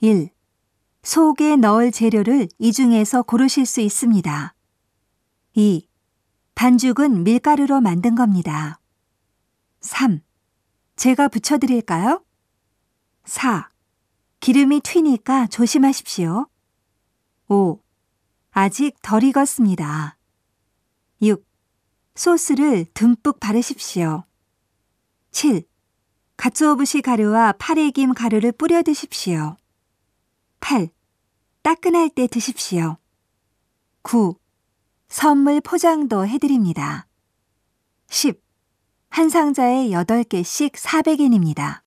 1. 속에 넣을 재료를 이 중에서 고르실 수 있습니다. 2. 반죽은 밀가루로 만든 겁니다. 3. 제가 붙여드릴까요? 4. 기름이 튀니까 조심하십시오. 5. 아직 덜 익었습니다. 6. 소스를 듬뿍 바르십시오. 7. 가츠오부시 가루와 파래김 가루를 뿌려 드십시오. 8. 따끈할 때 드십시오. 9. 선물 포장도 해드립니다. 10. 한 상자에 8개씩 400엔입니다.